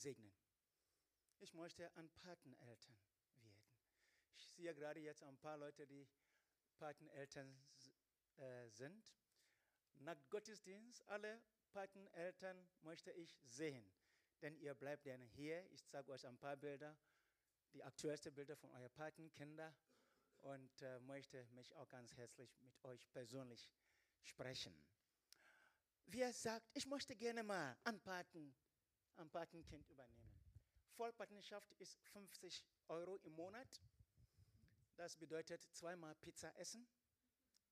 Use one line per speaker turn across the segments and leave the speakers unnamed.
segnen. Ich möchte ein Pateneltern werden. Ich sehe gerade jetzt ein paar Leute, die Pateneltern äh, sind. Nach Gottesdienst, alle Pateneltern möchte ich sehen. Denn ihr bleibt dann hier. Ich zeige euch ein paar Bilder, die aktuellsten Bilder von euren Patenkindern und äh, möchte mich auch ganz herzlich mit euch persönlich sprechen. Wer sagt, ich möchte gerne mal ein, Paten, ein Patenkind übernehmen? Vollpatenschaft ist 50 Euro im Monat. Das bedeutet zweimal Pizza essen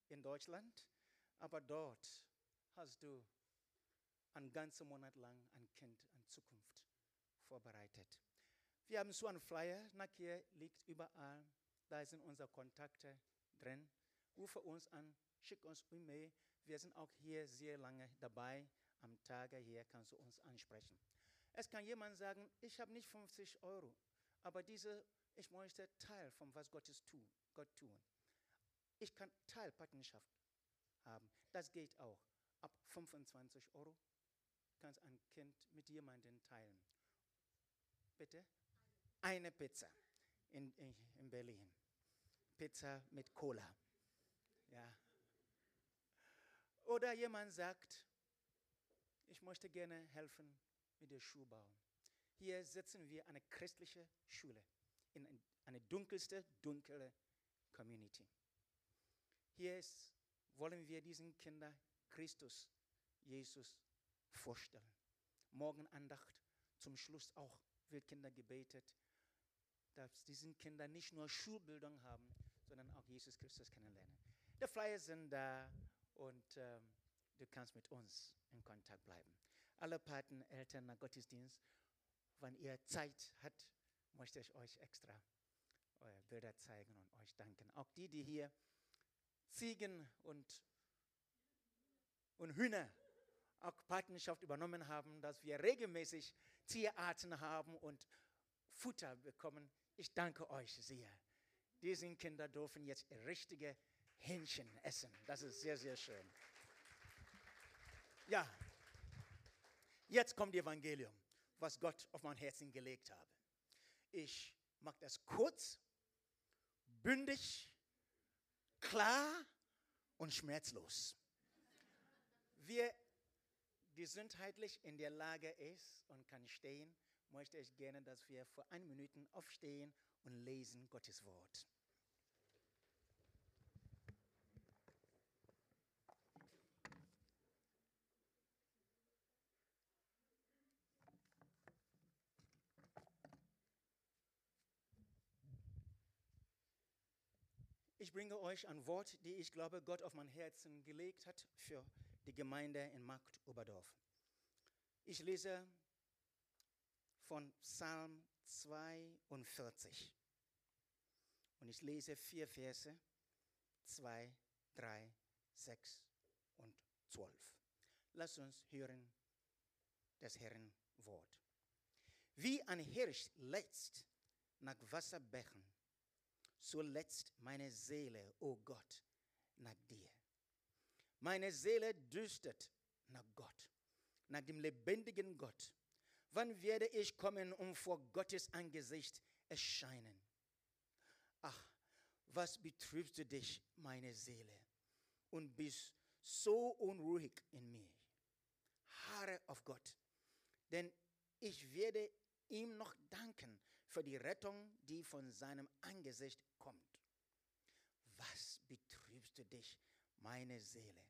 in Deutschland, aber dort hast du einen ganzen Monat lang ein Kind, eine Zukunft vorbereitet. Wir haben so einen Flyer, nachher liegt überall, da sind unsere Kontakte drin. Rufe uns an, schick uns E-Mail. Wir sind auch hier sehr lange dabei. Am Tage hier kannst du uns ansprechen. Es kann jemand sagen, ich habe nicht 50 Euro, aber diese, ich möchte Teil von was Gottes tun, Gott tun. Ich kann Teilpartnerschaft haben. Das geht auch. Ab 25 Euro kannst ein Kind mit jemandem teilen. Bitte? Eine Pizza in, in, in Berlin. Pizza mit Cola. Ja. Oder jemand sagt, ich möchte gerne helfen mit dem Schulbau. Hier setzen wir eine christliche Schule in eine dunkelste, dunkle Community. Hier ist, wollen wir diesen Kindern Christus, Jesus vorstellen. Morgenandacht, zum Schluss auch wird Kinder gebetet, dass diese Kinder nicht nur Schulbildung haben, sondern auch Jesus Christus kennenlernen. Die Flyer sind da und ähm, du kannst mit uns in Kontakt bleiben. Alle Paten, Eltern nach Gottesdienst, wenn ihr Zeit habt, möchte ich euch extra eure Bilder zeigen und euch danken. Auch die, die hier Ziegen und, und Hühner auch Patenschaft übernommen haben, dass wir regelmäßig Tierarten haben und Futter bekommen. Ich danke euch sehr. Diese Kinder dürfen jetzt richtige Hähnchen essen. Das ist sehr, sehr schön. Ja, jetzt kommt das Evangelium, was Gott auf mein Herzen gelegt habe. Ich mache das kurz, bündig, klar und schmerzlos. Wer gesundheitlich in der Lage ist und kann stehen, möchte ich gerne, dass wir vor ein Minuten aufstehen und lesen Gottes Wort. Bringe euch ein Wort, die ich glaube, Gott auf mein Herzen gelegt hat für die Gemeinde in Markt Oberdorf. Ich lese von Psalm 42 und ich lese vier Verse, 2, 3, 6 und 12. Lass uns hören das Herrn Wort. Wie ein Hirsch letzt nach Wasserbächen, so letzt meine Seele, o oh Gott, nach dir. Meine Seele dürstet nach Gott, nach dem lebendigen Gott. Wann werde ich kommen und vor Gottes Angesicht erscheinen? Ach, was betrübst du dich, meine Seele, und bist so unruhig in mir? Haare auf Gott, denn ich werde ihm noch danken für die Rettung, die von seinem Angesicht kommt. Was betrübst du dich, meine Seele,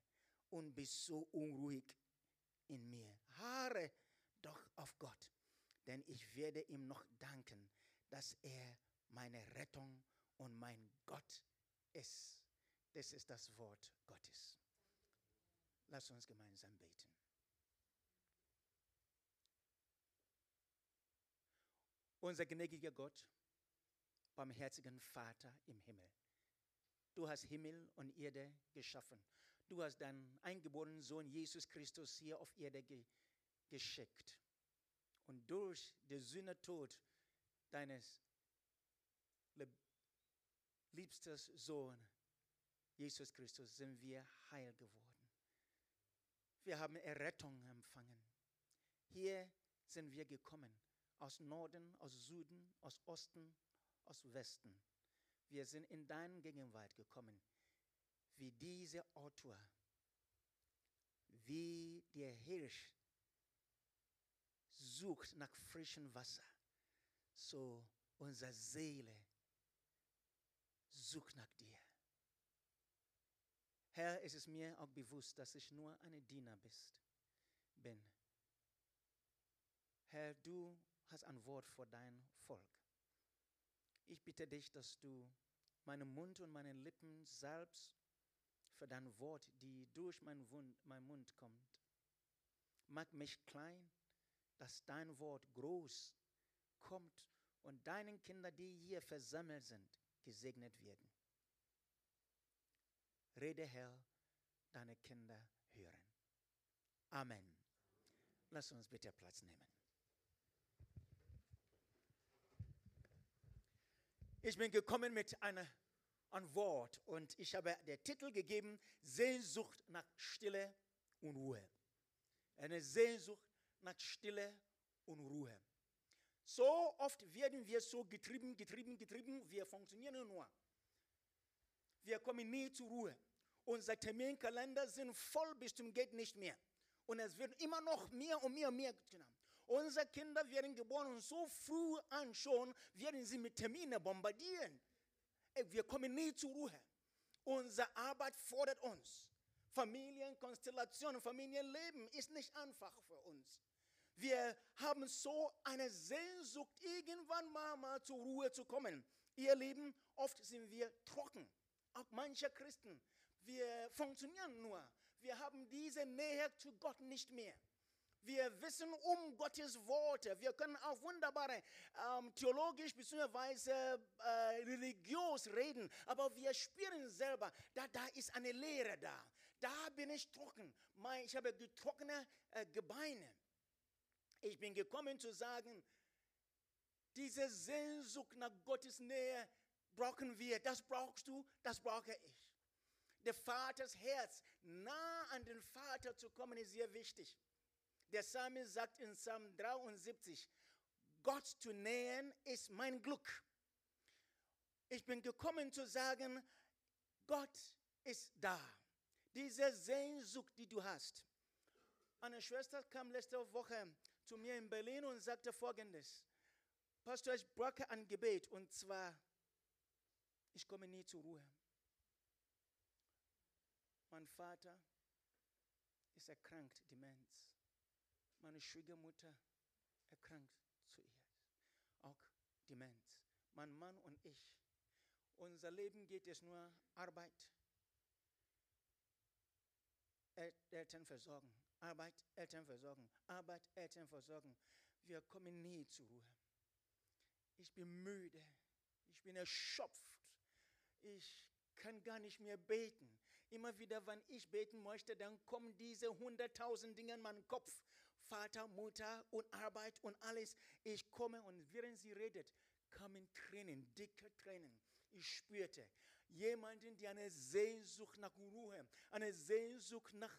und bist so unruhig in mir. Haare doch auf Gott, denn ich werde ihm noch danken, dass er meine Rettung und mein Gott ist. Das ist das Wort Gottes. Lass uns gemeinsam beten. Unser gnädiger Gott, barmherzigen Vater im Himmel. Du hast Himmel und Erde geschaffen. Du hast deinen eingeborenen Sohn Jesus Christus hier auf Erde ge geschickt. Und durch den Sühnetod deines liebsten Sohn, Jesus Christus, sind wir heil geworden. Wir haben Errettung empfangen. Hier sind wir gekommen, aus Norden, aus Süden, aus Osten, aus Westen. Wir sind in deine Gegenwart gekommen, wie dieser Autor, wie der Hirsch sucht nach frischem Wasser, so unsere Seele sucht nach dir. Herr, es ist mir auch bewusst, dass ich nur ein Diener bist, bin. Herr, du hast ein Wort für dein Volk. Ich bitte dich, dass du meinen Mund und meine Lippen salbst für dein Wort, die durch meinen Mund, kommt. Mach mich klein, dass dein Wort groß kommt und deinen Kindern, die hier versammelt sind, gesegnet werden. Rede, Herr, deine Kinder hören. Amen. Lass uns bitte Platz nehmen. Ich bin gekommen mit einer, einem Wort und ich habe den Titel gegeben, Sehnsucht nach Stille und Ruhe. Eine Sehnsucht nach Stille und Ruhe. So oft werden wir so getrieben, getrieben, getrieben, wir funktionieren nur. Wir kommen nie zur Ruhe. Unser Terminkalender sind voll bis zum geht nicht mehr. Und es wird immer noch mehr und mehr und mehr genommen. Unsere Kinder werden geboren und so früh an schon werden sie mit Terminen bombardieren. Wir kommen nie zur Ruhe. Unsere Arbeit fordert uns. Familienkonstellation, Familienleben ist nicht einfach für uns. Wir haben so eine Sehnsucht, irgendwann mal, mal zur Ruhe zu kommen. Ihr Lieben, oft sind wir trocken. Auch manche Christen. Wir funktionieren nur. Wir haben diese Nähe zu Gott nicht mehr. Wir wissen um Gottes Worte. Wir können auch wunderbare ähm, theologisch bzw. Äh, religiös reden, aber wir spüren selber, da, da ist eine Leere da. Da bin ich trocken. Ich habe getrocknete äh, Gebeine. Ich bin gekommen zu sagen, diese Sehnsucht nach Gottes Nähe brauchen wir. Das brauchst du, das brauche ich. Der Vaters Herz, nah an den Vater zu kommen, ist sehr wichtig. Der Psalmist sagt in Psalm 73, Gott zu nähern ist mein Glück. Ich bin gekommen zu sagen, Gott ist da. Diese Sehnsucht, die du hast. Eine Schwester kam letzte Woche zu mir in Berlin und sagte folgendes. Pastor, ich brauche ein Gebet und zwar, ich komme nie zur Ruhe. Mein Vater ist erkrankt, Demenz meine Schwiegermutter erkrankt zuerst. Auch Demenz. Mein Mann und ich. Unser Leben geht es nur Arbeit, Eltern versorgen, Arbeit, Eltern versorgen, Arbeit, Eltern versorgen. Wir kommen nie zur Ruhe. Ich bin müde, ich bin erschöpft, ich kann gar nicht mehr beten. Immer wieder, wenn ich beten möchte, dann kommen diese hunderttausend Dinge in meinen Kopf Vater, Mutter und Arbeit und alles. Ich komme und während sie redet, kamen Tränen, dicke Tränen. Ich spürte jemanden, der eine Sehnsucht nach Ruhe, eine Sehnsucht nach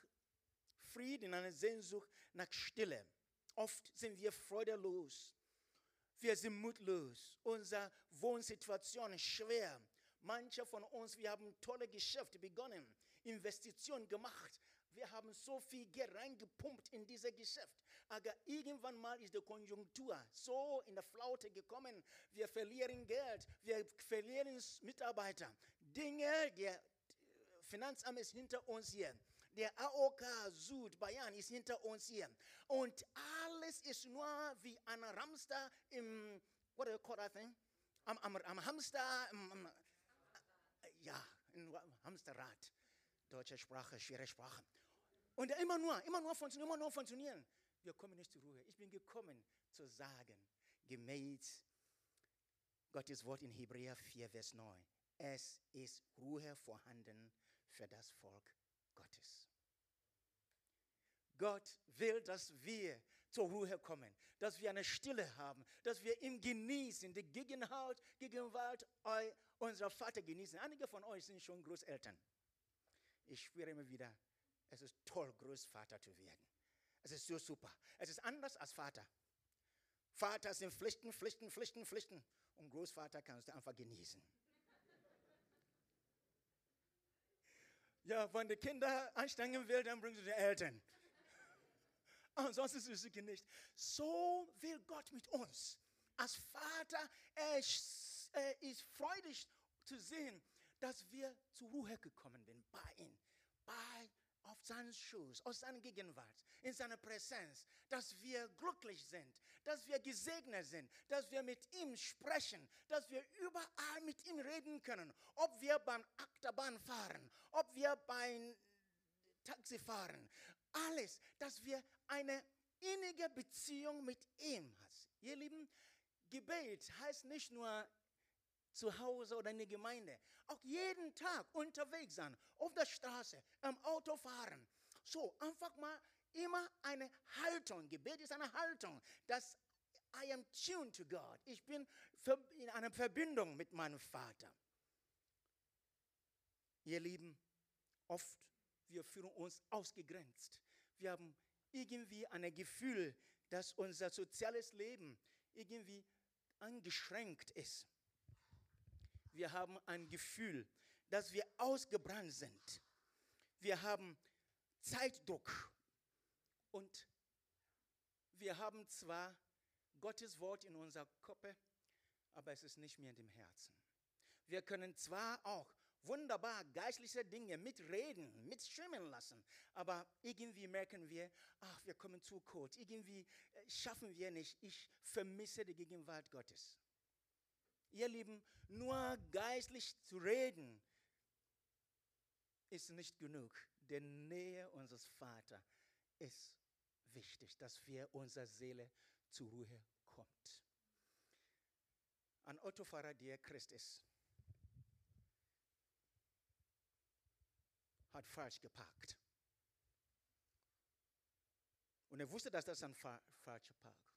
Frieden, eine Sehnsucht nach Stille. Oft sind wir freudelos. Wir sind mutlos. Unsere Wohnsituation ist schwer. Manche von uns, wir haben tolle Geschäfte begonnen, Investitionen gemacht, wir haben so viel Geld reingepumpt in dieses Geschäft. Aber irgendwann mal ist die Konjunktur so in der Flaute gekommen. Wir verlieren Geld, wir verlieren Mitarbeiter. Dinge, der Finanzamt ist hinter uns hier. Der AOK Süd Bayern ist hinter uns hier. Und alles ist nur wie ein Hamster im, what do you call that thing? Am, am, am Hamster, am, am, ja, im Hamsterrad. Deutsche Sprache, schwere Sprache. Und immer nur, immer nur funktionieren, immer nur funktionieren. Wir kommen nicht zur Ruhe. Ich bin gekommen zu sagen, gemäß Gottes Wort in Hebräer 4, Vers 9. Es ist Ruhe vorhanden für das Volk Gottes. Gott will, dass wir zur Ruhe kommen, dass wir eine Stille haben, dass wir ihn genießen, die Gegenwart, Gegenwart unserer Vater genießen. Einige von euch sind schon Großeltern. Ich spüre immer wieder, es ist toll, Großvater zu werden. Es ist so super. Es ist anders als Vater.
Vater sind Pflichten, Pflichten, Pflichten, Pflichten. Und Großvater kannst du einfach genießen.
Ja, wenn die Kinder anstrengen will, dann bringen sie die Eltern. Ansonsten ist es nicht. So will Gott mit uns. Als Vater, er ist, er ist freudig zu sehen, dass wir zur Ruhe gekommen sind bei ihm, auf seinen Schoß, aus seiner Gegenwart, in seiner Präsenz, dass wir glücklich sind, dass wir gesegnet sind, dass wir mit ihm sprechen, dass wir überall mit ihm reden können, ob wir beim Achterbahn fahren, ob wir beim Taxi fahren, alles, dass wir eine innige Beziehung mit ihm haben. Ihr Lieben, Gebet heißt nicht nur zu Hause oder in der Gemeinde. Auch jeden Tag unterwegs sein, auf der Straße, am Auto fahren. So, einfach mal immer eine Haltung. Gebet ist eine Haltung, dass I am tuned to God. Ich bin in einer Verbindung mit meinem Vater. Ihr Lieben, oft wir fühlen uns ausgegrenzt. Wir haben irgendwie ein Gefühl, dass unser soziales Leben irgendwie eingeschränkt ist. Wir haben ein Gefühl, dass wir ausgebrannt sind. Wir haben Zeitdruck und wir haben zwar Gottes Wort in unserer Kopf, aber es ist nicht mehr in dem Herzen. Wir können zwar auch wunderbar geistliche Dinge mitreden, mitschwimmen lassen. Aber irgendwie merken wir, ach, wir kommen zu kurz. Irgendwie äh, schaffen wir nicht. Ich vermisse die Gegenwart Gottes. Ihr Lieben, nur geistlich zu reden ist nicht genug. Die Nähe unseres Vaters ist wichtig, dass wir unsere Seele zur Ruhe kommt. Ein Autofahrer, der Christ ist, hat falsch geparkt. Und er wusste, dass das ein fa falscher Park.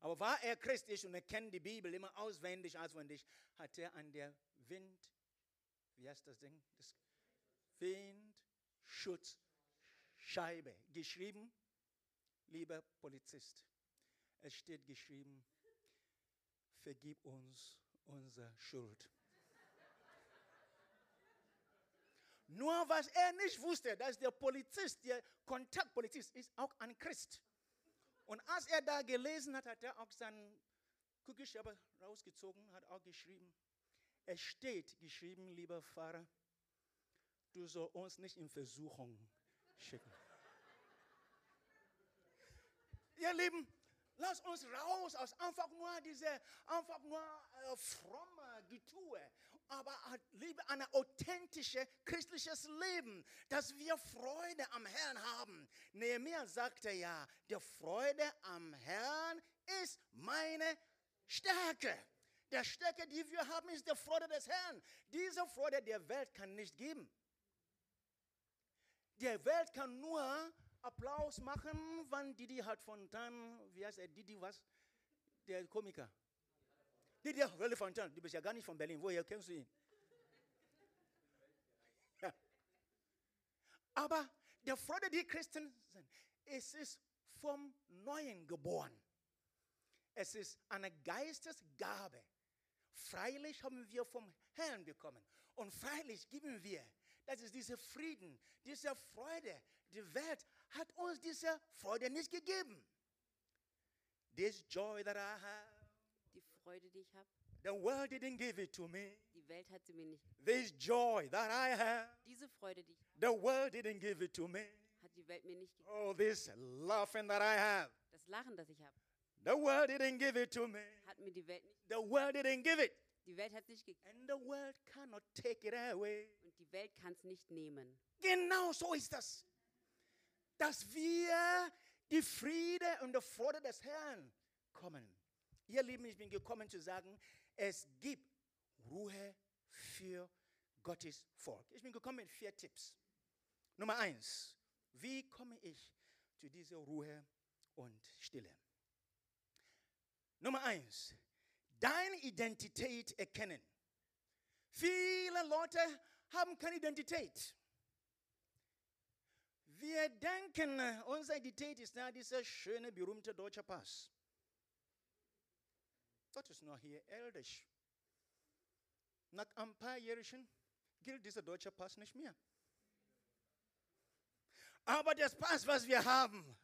Aber war er christlich und er kennt die Bibel immer auswendig, auswendig, hat er an der Wind, wie heißt das Ding? Das Windschutzscheibe geschrieben, lieber Polizist. Es steht geschrieben, vergib uns unsere Schuld. Nur was er nicht wusste, dass der Polizist, der Kontaktpolizist ist, auch ein Christ. Und als er da gelesen hat, hat er auch seinen Kugelschreiber rausgezogen, hat auch geschrieben, es steht geschrieben, lieber Pfarrer, du sollst uns nicht in Versuchung schicken. Ihr Lieben, lass uns raus aus einfach nur diese, einfach nur äh, fromme Getue aber liebe ein authentisches christliches Leben, dass wir Freude am Herrn haben. Nehemiah sagte ja, die Freude am Herrn ist meine Stärke. Der Stärke, die wir haben, ist die Freude des Herrn. Diese Freude der Welt kann nicht geben. Die Welt kann nur Applaus machen, wann Didi hat von dann, wie heißt er, Didi was? Der Komiker. Lydia Relefantan, du bist ja gar nicht von Berlin. Woher kennst du ihn? Aber der Freude, die Christen sind, es ist vom Neuen geboren. Es ist eine Geistesgabe. Freilich haben wir vom Herrn bekommen. Und freilich geben wir. Das ist dieser Frieden, diese Freude. Die Welt hat uns diese Freude nicht gegeben. This joy that I have
Freude, die ich habe.
The world didn't give it to me.
Die Welt hat sie mir nicht gegeben.
This joy that I have.
Diese Freude, die ich habe,
The world didn't give it to me.
hat die Welt mir nicht gegeben.
Oh, this laughing that I have.
Das Lachen, das ich habe,
The world didn't give it to me.
hat mir die Welt nicht
The world didn't give it.
Die Welt hat nicht gegeben.
And the world cannot take it away.
Und die Welt kann es nicht nehmen.
Genau so ist das. Dass wir die Friede und die Freude des Herrn kommen. Ihr Lieben, ich bin gekommen zu sagen, es gibt Ruhe für Gottes Volk. Ich bin gekommen mit vier Tipps. Nummer eins, wie komme ich zu dieser Ruhe und Stille? Nummer eins, deine Identität erkennen. Viele Leute haben keine Identität. Wir denken, unsere Identität ist ja dieser schöne, berühmte deutsche Pass. Gottes nur hier irdisch. Nach ein paar Jährchen gilt dieser deutsche Pass nicht mehr.
Aber das Pass, was wir haben,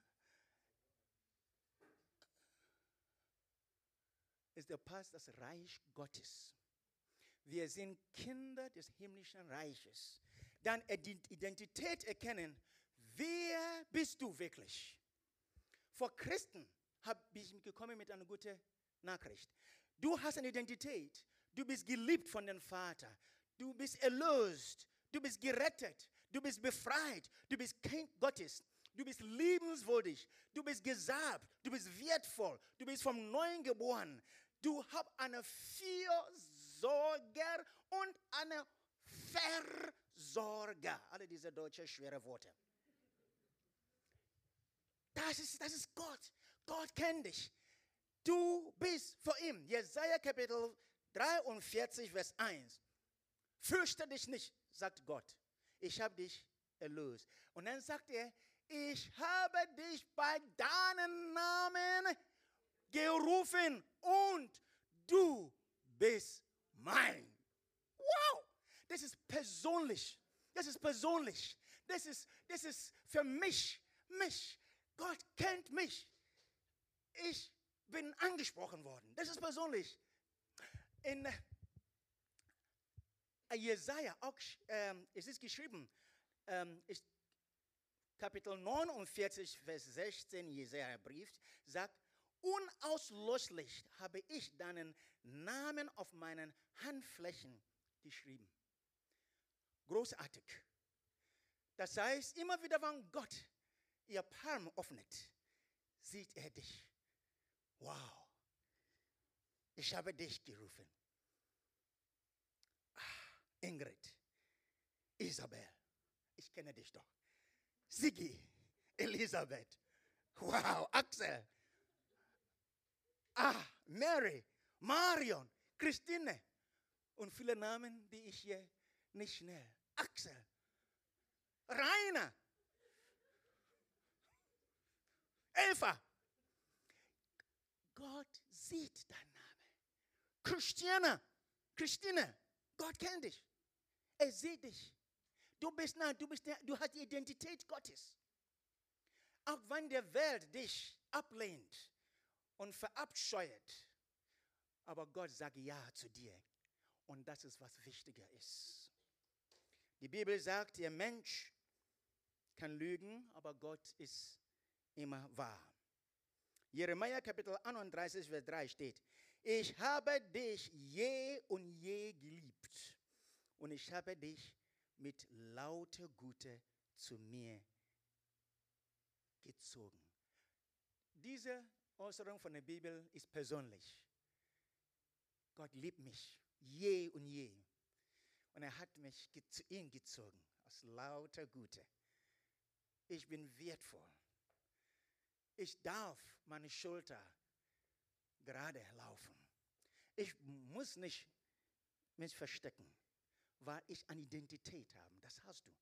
ist der Pass das Reich Gottes. Wir sind Kinder des himmlischen Reiches. Dann Identität erkennen, wer bist du wirklich? Vor Christen habe ich gekommen mit einer guten Nachricht. Du hast eine Identität. Du bist geliebt von dem Vater. Du bist erlöst. Du bist gerettet. Du bist befreit. Du bist Kind Gottes. Du bist liebenswürdig. Du bist gesalbt. Du bist wertvoll. Du bist vom Neuen geboren. Du hast eine Fürsorger und eine Versorger. Alle diese deutsche schwere Worte. Das ist, das ist Gott. Gott kennt dich. Du bist vor ihm. Jesaja Kapitel 43, Vers 1. Fürchte dich nicht, sagt Gott. Ich habe dich erlöst. Und dann sagt er, ich habe dich bei deinem Namen gerufen und du bist mein. Wow! Das ist persönlich. Das ist persönlich. Das ist, das ist für mich, mich. Gott kennt mich. Ich bin angesprochen worden. Das ist persönlich. In äh, Jesaja, auch, ähm, es ist geschrieben, ähm, ist Kapitel 49, Vers 16, Jesaja Brief, sagt, unauslöschlich habe ich deinen Namen auf meinen Handflächen geschrieben. Großartig. Das heißt, immer wieder, wenn Gott ihr Palm öffnet, sieht er dich. Wow, ich habe dich gerufen. Ah, Ingrid, Isabel, ich kenne dich doch. Sigi, Elisabeth, wow, Axel, ah, Mary, Marion, Christine und viele Namen, die ich hier nicht schnell. Axel, Rainer, Eva. Gott sieht deinen Namen. Christiane, Christine, Gott kennt dich. Er sieht dich. Du bist nah, du, bist du hast die Identität Gottes. Auch wenn der Welt dich ablehnt und verabscheut, aber Gott sagt Ja zu dir. Und das ist, was wichtiger ist. Die Bibel sagt, der Mensch kann lügen, aber Gott ist immer wahr. Jeremia Kapitel 31, Vers 3 steht, ich habe dich je und je geliebt und ich habe dich mit lauter Güte zu mir gezogen. Diese Äußerung von der Bibel ist persönlich. Gott liebt mich je und je. Und er hat mich zu ihm gezogen aus lauter Güte. Ich bin wertvoll. Ich darf meine Schulter gerade laufen. Ich muss nicht mich verstecken, weil ich eine Identität habe. Das hast du.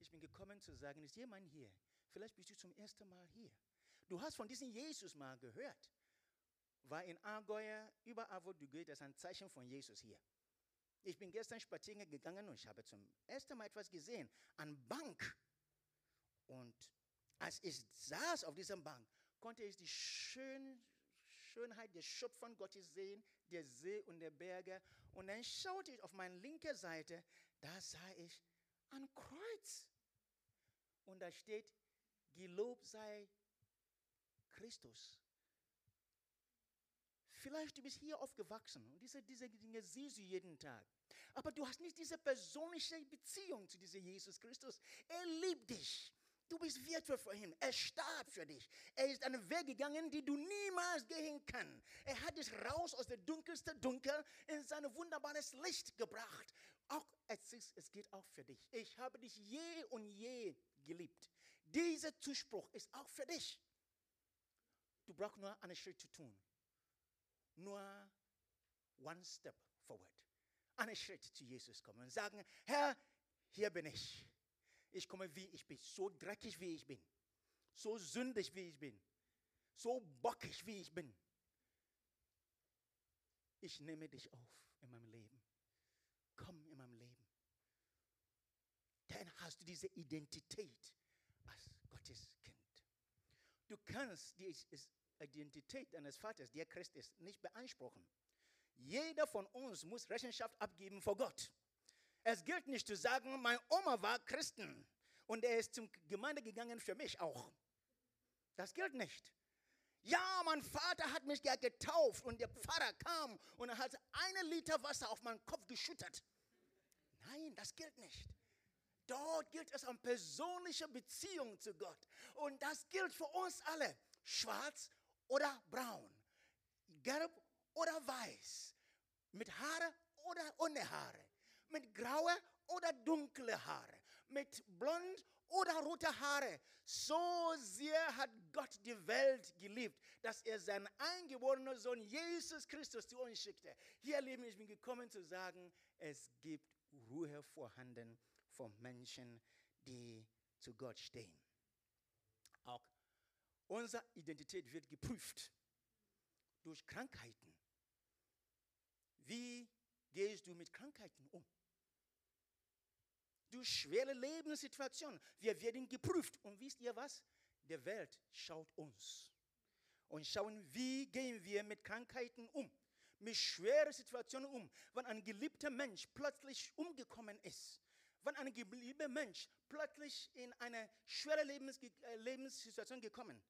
Ich bin gekommen zu sagen, ist jemand hier? Vielleicht bist du zum ersten Mal hier. Du hast von diesem Jesus mal gehört. Weil in Allgäu, überall wo du gehst, ist ein Zeichen von Jesus hier. Ich bin gestern spazieren gegangen und ich habe zum ersten Mal etwas gesehen. Eine Bank. Und als ich saß auf dieser Bank, konnte ich die Schön Schönheit der Schöpfung Gottes sehen, der See und der Berge. Und dann schaute ich auf meine linke Seite, da sah ich ein Kreuz. Und da steht, gelobt sei Christus. Vielleicht du bist hier aufgewachsen und diese, diese Dinge siehst du jeden Tag. Aber du hast nicht diese persönliche Beziehung zu diesem Jesus Christus. Er liebt dich. Du bist wertvoll für ihn. Er starb für dich. Er ist einen Weg gegangen, den du niemals gehen kannst. Er hat dich raus aus der dunkelsten Dunkel in sein wunderbares Licht gebracht. Auch es, ist, es geht auch für dich. Ich habe dich je und je geliebt. Dieser Zuspruch ist auch für dich. Du brauchst nur einen Schritt zu tun. Nur one step forward. Einen Schritt zu Jesus kommen und sagen, Herr, hier bin ich. Ich komme, wie ich bin, so dreckig, wie ich bin, so sündig, wie ich bin, so bockig, wie ich bin. ich nehme dich auf in meinem Leben. Komm in meinem Leben. Dann hast du diese Identität als Gottes Kind. Du kannst die Identität deines Vaters, der Christ ist, nicht beanspruchen. Jeder von uns muss Rechenschaft abgeben vor Gott. Es gilt nicht zu sagen, meine Oma war Christen und er ist zum Gemeinde gegangen für mich auch. Das gilt nicht. Ja, mein Vater hat mich ja getauft und der Pfarrer kam und er hat einen Liter Wasser auf meinen Kopf geschüttet. Nein, das gilt nicht. Dort gilt es um persönliche Beziehung zu Gott. Und das gilt für uns alle. Schwarz oder braun. Gelb oder weiß. Mit Haare oder ohne Haare. Mit graue oder dunkle Haare. Mit blond oder rote Haare. So sehr hat Gott die Welt geliebt, dass er seinen eingeborenen Sohn Jesus Christus zu uns schickte. Hier, Lieben, ich bin gekommen zu sagen, es gibt Ruhe vorhanden von Menschen, die zu Gott stehen. Auch unsere Identität wird geprüft durch Krankheiten. Wie gehst du mit Krankheiten um? Durch schwere Lebenssituationen. Wir werden geprüft. Und wisst ihr was? Die Welt schaut uns und schauen, wie gehen wir mit Krankheiten um, mit schweren Situationen um. Wenn ein geliebter Mensch plötzlich umgekommen ist, wenn ein geliebter Mensch plötzlich in eine schwere Lebens äh, Lebenssituation gekommen,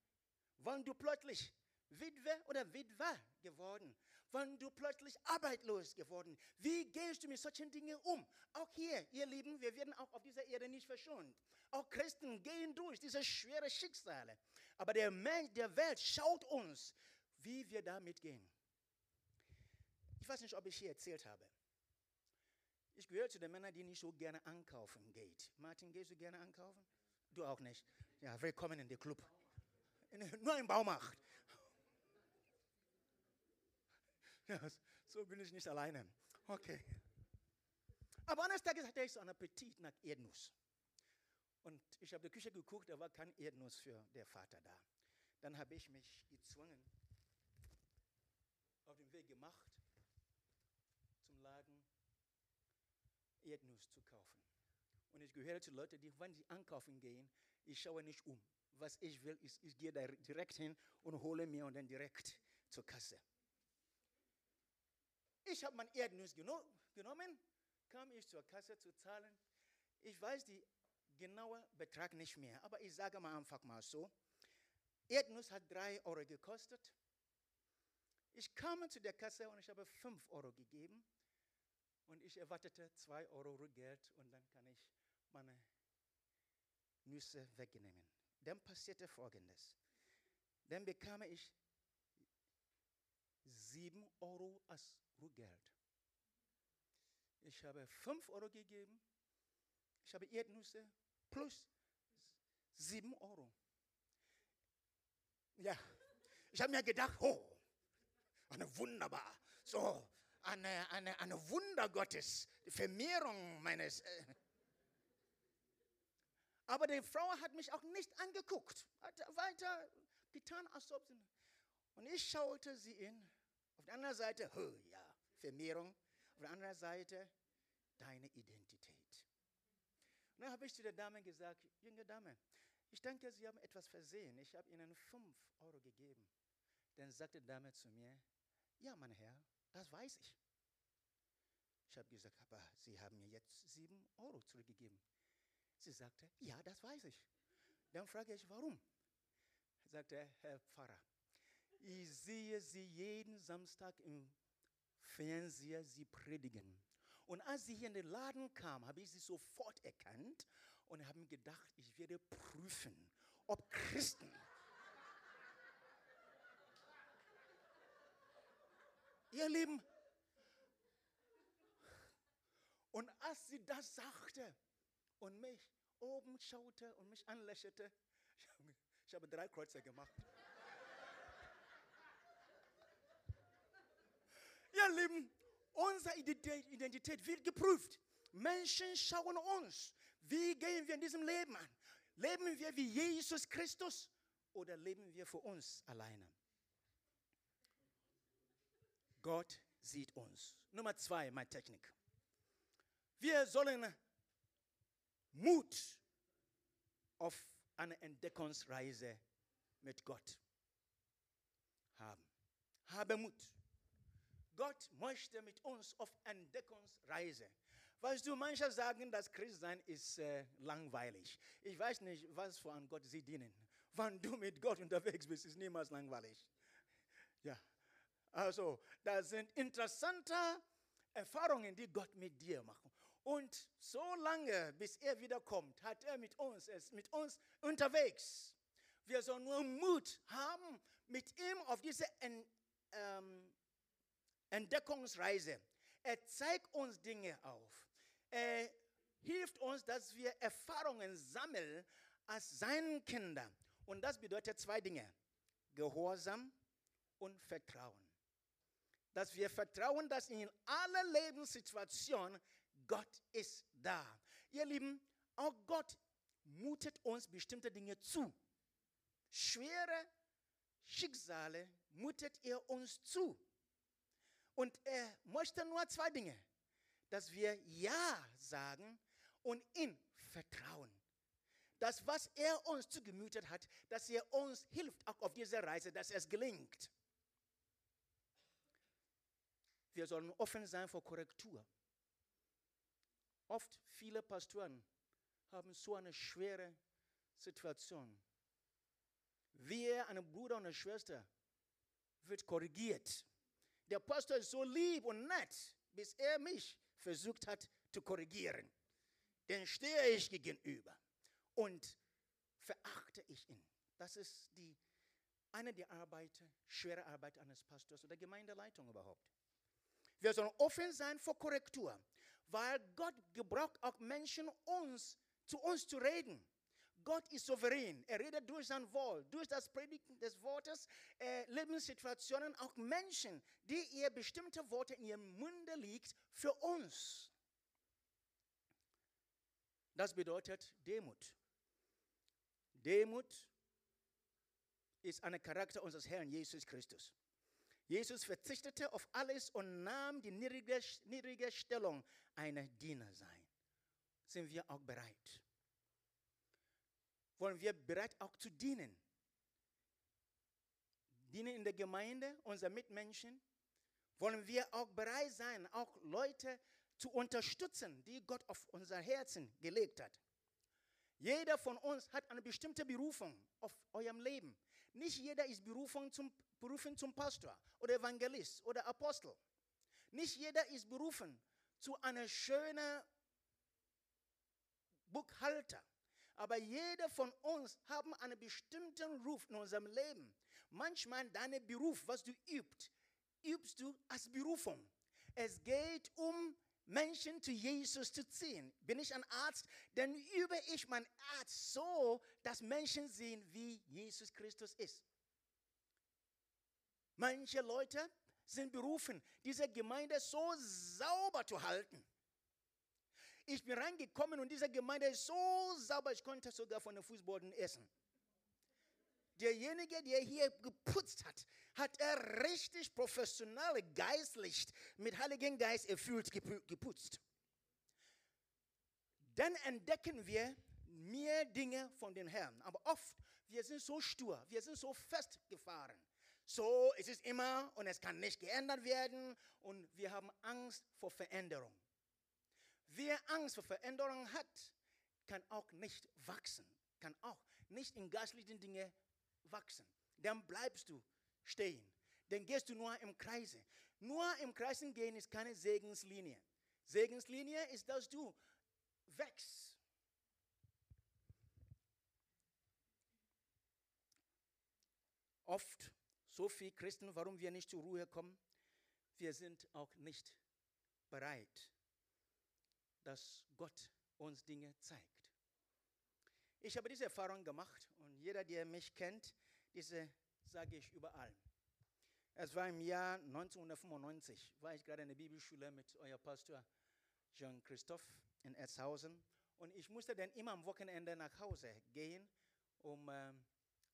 wenn du plötzlich Witwe oder Witwer geworden, wenn du plötzlich arbeitslos geworden, wie gehst du mit solchen Dingen um? Auch hier, ihr Lieben, wir werden auch auf dieser Erde nicht verschont. Auch Christen gehen durch diese schweren Schicksale. Aber der Mensch der Welt schaut uns, wie wir damit gehen. Ich weiß nicht, ob ich hier erzählt habe. Ich gehöre zu den Männern, die nicht so gerne ankaufen geht. Martin, gehst du gerne ankaufen? Du auch nicht. Ja, willkommen in der Club. Nur im Baumarkt. Ja, so bin ich nicht alleine. Okay. Aber eines Tages hatte ich so einen Appetit nach Erdnuss. Und ich habe in die Küche geguckt, da war kein Erdnuss für der Vater da. Dann habe ich mich gezwungen, auf den Weg gemacht, zum Laden Erdnuss zu kaufen. Und ich gehöre zu Leuten, die, wenn sie einkaufen gehen, ich schaue nicht um. Was ich will, ist, ich gehe da direkt hin und hole mir und dann direkt zur Kasse. Ich habe mein Erdnuss geno genommen, kam ich zur Kasse zu zahlen. Ich weiß die genaue Betrag nicht mehr, aber ich sage mal einfach mal so. Erdnuss hat drei Euro gekostet. Ich kam zu der Kasse und ich habe fünf Euro gegeben und ich erwartete zwei Euro Rückgeld und dann kann ich meine Nüsse wegnehmen. Dann passierte Folgendes. Dann bekam ich sieben Euro als Rückgeld. Ich habe fünf Euro gegeben. Ich habe Erdnüsse plus sieben Euro. Ja, ich habe mir gedacht, oh, eine wunderbar, so eine, eine, eine Wunder Gottes, die Vermehrung meines. Äh. Aber die Frau hat mich auch nicht angeguckt, hat weiter getan, als ob sie. Und ich schaute sie in. Auf der anderen Seite, oh Vermehrung. Auf der anderen Seite, deine Identität. Und dann habe ich zu der Dame gesagt, junge Dame, ich denke, Sie haben etwas versehen. Ich habe Ihnen fünf Euro gegeben. Dann sagte die Dame zu mir, ja, mein Herr, das weiß ich. Ich habe gesagt, aber Sie haben mir jetzt sieben Euro zurückgegeben. Sie sagte, ja, das weiß ich. Dann frage ich, warum? Sagte Herr Pfarrer, ich sehe Sie jeden Samstag im Fernseher Sie predigen. Und als Sie hier in den Laden kam, habe ich Sie sofort erkannt und habe gedacht, ich werde prüfen, ob Christen Ihr Lieben, und als sie das sagte und mich oben schaute und mich anlächelte, ich habe, ich habe drei Kreuze gemacht. Ihr Lieben, unsere Identität wird geprüft. Menschen schauen uns. Wie gehen wir in diesem Leben an? Leben wir wie Jesus Christus oder leben wir für uns alleine? Gott sieht uns. Nummer zwei, meine Technik. Wir sollen Mut auf eine Entdeckungsreise mit Gott haben. Habe Mut. Gott möchte mit uns auf Entdeckungsreise. Weißt du, manche sagen, das Christsein ist äh, langweilig. Ich weiß nicht, was für an Gott sie dienen. Wenn du mit Gott unterwegs bist, ist niemals langweilig. Ja, also, das sind interessante Erfahrungen, die Gott mit dir macht. Und so lange, bis er wiederkommt, hat er mit uns, ist mit uns unterwegs. Wir sollen nur Mut haben, mit ihm auf diese ähm, Entdeckungsreise. Er zeigt uns Dinge auf. Er hilft uns, dass wir Erfahrungen sammeln als seine Kinder. Und das bedeutet zwei Dinge. Gehorsam und Vertrauen. Dass wir vertrauen, dass in aller Lebenssituationen Gott ist da. Ihr Lieben, auch Gott mutet uns bestimmte Dinge zu. Schwere Schicksale mutet er uns zu. Und er möchte nur zwei Dinge. Dass wir Ja sagen und ihn vertrauen. Das, was er uns zugemütet hat, dass er uns hilft, auch auf dieser Reise, dass es gelingt. Wir sollen offen sein vor Korrektur. Oft viele Pastoren haben so eine schwere Situation. Wir, eine Bruder und eine Schwester, wird korrigiert. Der Pastor ist so lieb und nett, bis er mich versucht hat zu korrigieren. Den stehe ich gegenüber und verachte ich ihn. Das ist die, eine der Arbeiten, schwere Arbeit eines Pastors oder Gemeindeleitung überhaupt. Wir sollen offen sein vor Korrektur, weil Gott gebraucht auch Menschen, uns, zu uns zu reden. Gott ist souverän. Er redet durch sein Wort, durch das Predigen des Wortes, äh, Lebenssituationen, auch Menschen, die ihr bestimmte Worte in ihrem Munde liegt, für uns. Das bedeutet Demut. Demut ist ein Charakter unseres Herrn Jesus Christus. Jesus verzichtete auf alles und nahm die niedrige, niedrige Stellung einer Diener sein. Sind wir auch bereit? Wollen wir bereit auch zu dienen? Dienen in der Gemeinde, unsere Mitmenschen? Wollen wir auch bereit sein, auch Leute zu unterstützen, die Gott auf unser Herzen gelegt hat? Jeder von uns hat eine bestimmte Berufung auf eurem Leben. Nicht jeder ist berufen zum, berufen zum Pastor oder Evangelist oder Apostel. Nicht jeder ist berufen zu einer schönen Buchhalter. Aber jeder von uns hat einen bestimmten Ruf in unserem Leben. Manchmal deinen Beruf, was du übst, übst du als Berufung. Es geht um Menschen zu Jesus zu ziehen. Bin ich ein Arzt, dann übe ich meinen Arzt so, dass Menschen sehen, wie Jesus Christus ist. Manche Leute sind berufen, diese Gemeinde so sauber zu halten. Ich bin reingekommen und diese Gemeinde ist so sauber, ich konnte sogar von den Fußboden essen. Derjenige, der hier geputzt hat, hat er richtig professionell, geistlich, mit Heiligen Geist erfüllt geputzt. Dann entdecken wir mehr Dinge von den Herrn. Aber oft, wir sind so stur, wir sind so festgefahren. So ist es immer und es kann nicht geändert werden und wir haben Angst vor Veränderung. Wer Angst vor Veränderung hat, kann auch nicht wachsen, kann auch nicht in geistlichen Dingen wachsen. Dann bleibst du stehen. Dann gehst du nur im Kreise. Nur im Kreisen gehen ist keine Segenslinie. Segenslinie ist, dass du wächst. Oft, so viele Christen, warum wir nicht zur Ruhe kommen, wir sind auch nicht bereit, dass Gott uns Dinge zeigt. Ich habe diese Erfahrung gemacht und jeder, der mich kennt, diese sage ich überall. Es war im Jahr 1995, war ich gerade in der Bibelschule mit euer Pastor Jean-Christophe in Erzhausen und ich musste dann immer am Wochenende nach Hause gehen, um ähm,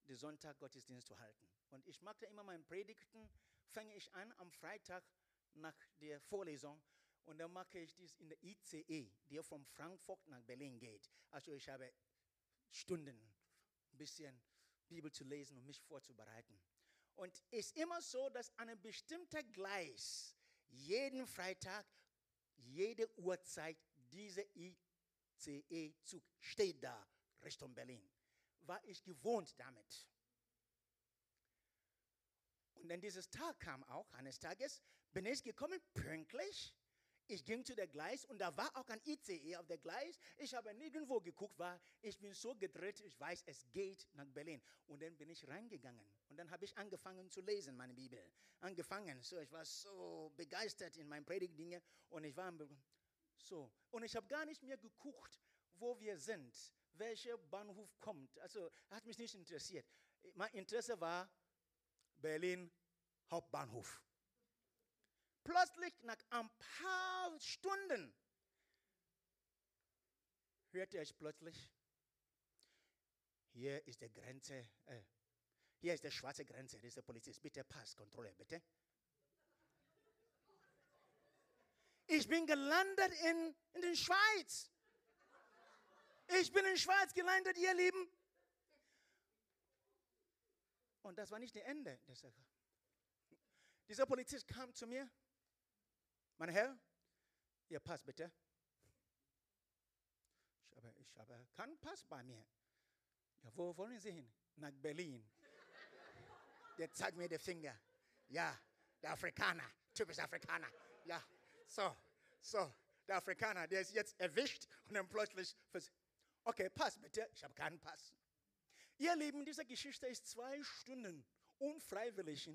den Sonntag Gottesdienst zu halten. Und ich machte immer meine Predigten, fange ich an am Freitag nach der Vorlesung und dann mache ich dies in der ICE, der von Frankfurt nach Berlin geht. Also ich habe Stunden, ein bisschen Bibel zu lesen und mich vorzubereiten. Und es ist immer so, dass an einem bestimmten Gleis jeden Freitag, jede Uhrzeit dieser ICE-Zug steht da Richtung Berlin. War ich gewohnt damit. Und dann dieses Tag kam auch, eines Tages bin ich gekommen, pünktlich. Ich ging zu der Gleis und da war auch ein ICE auf der Gleis. Ich habe nirgendwo geguckt, war, ich bin so gedreht, ich weiß, es geht nach Berlin. Und dann bin ich reingegangen und dann habe ich angefangen zu lesen, meine Bibel. Angefangen, so ich war so begeistert in meinen Predigtdingen und ich war so. Und ich habe gar nicht mehr geguckt, wo wir sind, welcher Bahnhof kommt. Also hat mich nicht interessiert. Mein Interesse war Berlin Hauptbahnhof. Plötzlich nach ein paar Stunden hörte ich plötzlich, hier ist die Grenze, äh, hier ist die schwarze Grenze, der Polizist, bitte Passkontrolle, bitte. Ich bin gelandet in, in der Schweiz. Ich bin in Schweiz gelandet, ihr Lieben. Und das war nicht das Ende. Dieser Polizist kam zu mir. Mein Herr, Ihr Pass bitte. Ich habe, ich habe keinen Pass bei mir. Ja, wo wollen Sie hin? Nach Berlin. Der zeigt mir den Finger. Ja, der Afrikaner, typisch Afrikaner. Ja, so, so, der Afrikaner, der ist jetzt erwischt und dann plötzlich, okay, Pass bitte. Ich habe keinen Pass. Ihr Lieben, diese Geschichte ist zwei Stunden unfreiwillig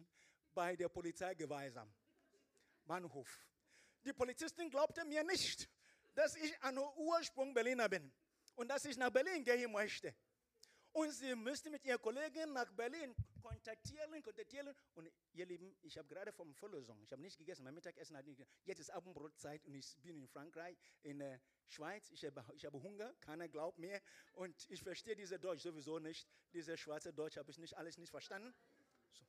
bei der Polizei geweirsam. Bahnhof. Die Polizistin glaubte mir nicht, dass ich ein Ursprung Berliner bin und dass ich nach Berlin gehen möchte. Und sie müsste mit ihrer Kollegin nach Berlin kontaktieren, kontaktieren. Und ihr Lieben, ich habe gerade vom Vorlesung, ich habe nicht gegessen, mein Mittagessen hat nicht gegessen. Jetzt ist Abendbrotzeit und ich bin in Frankreich, in der Schweiz. Ich habe, ich habe Hunger, keiner glaubt mir. Und ich verstehe diese Deutsch sowieso nicht. Diese schwarze Deutsch habe ich nicht alles nicht verstanden. So.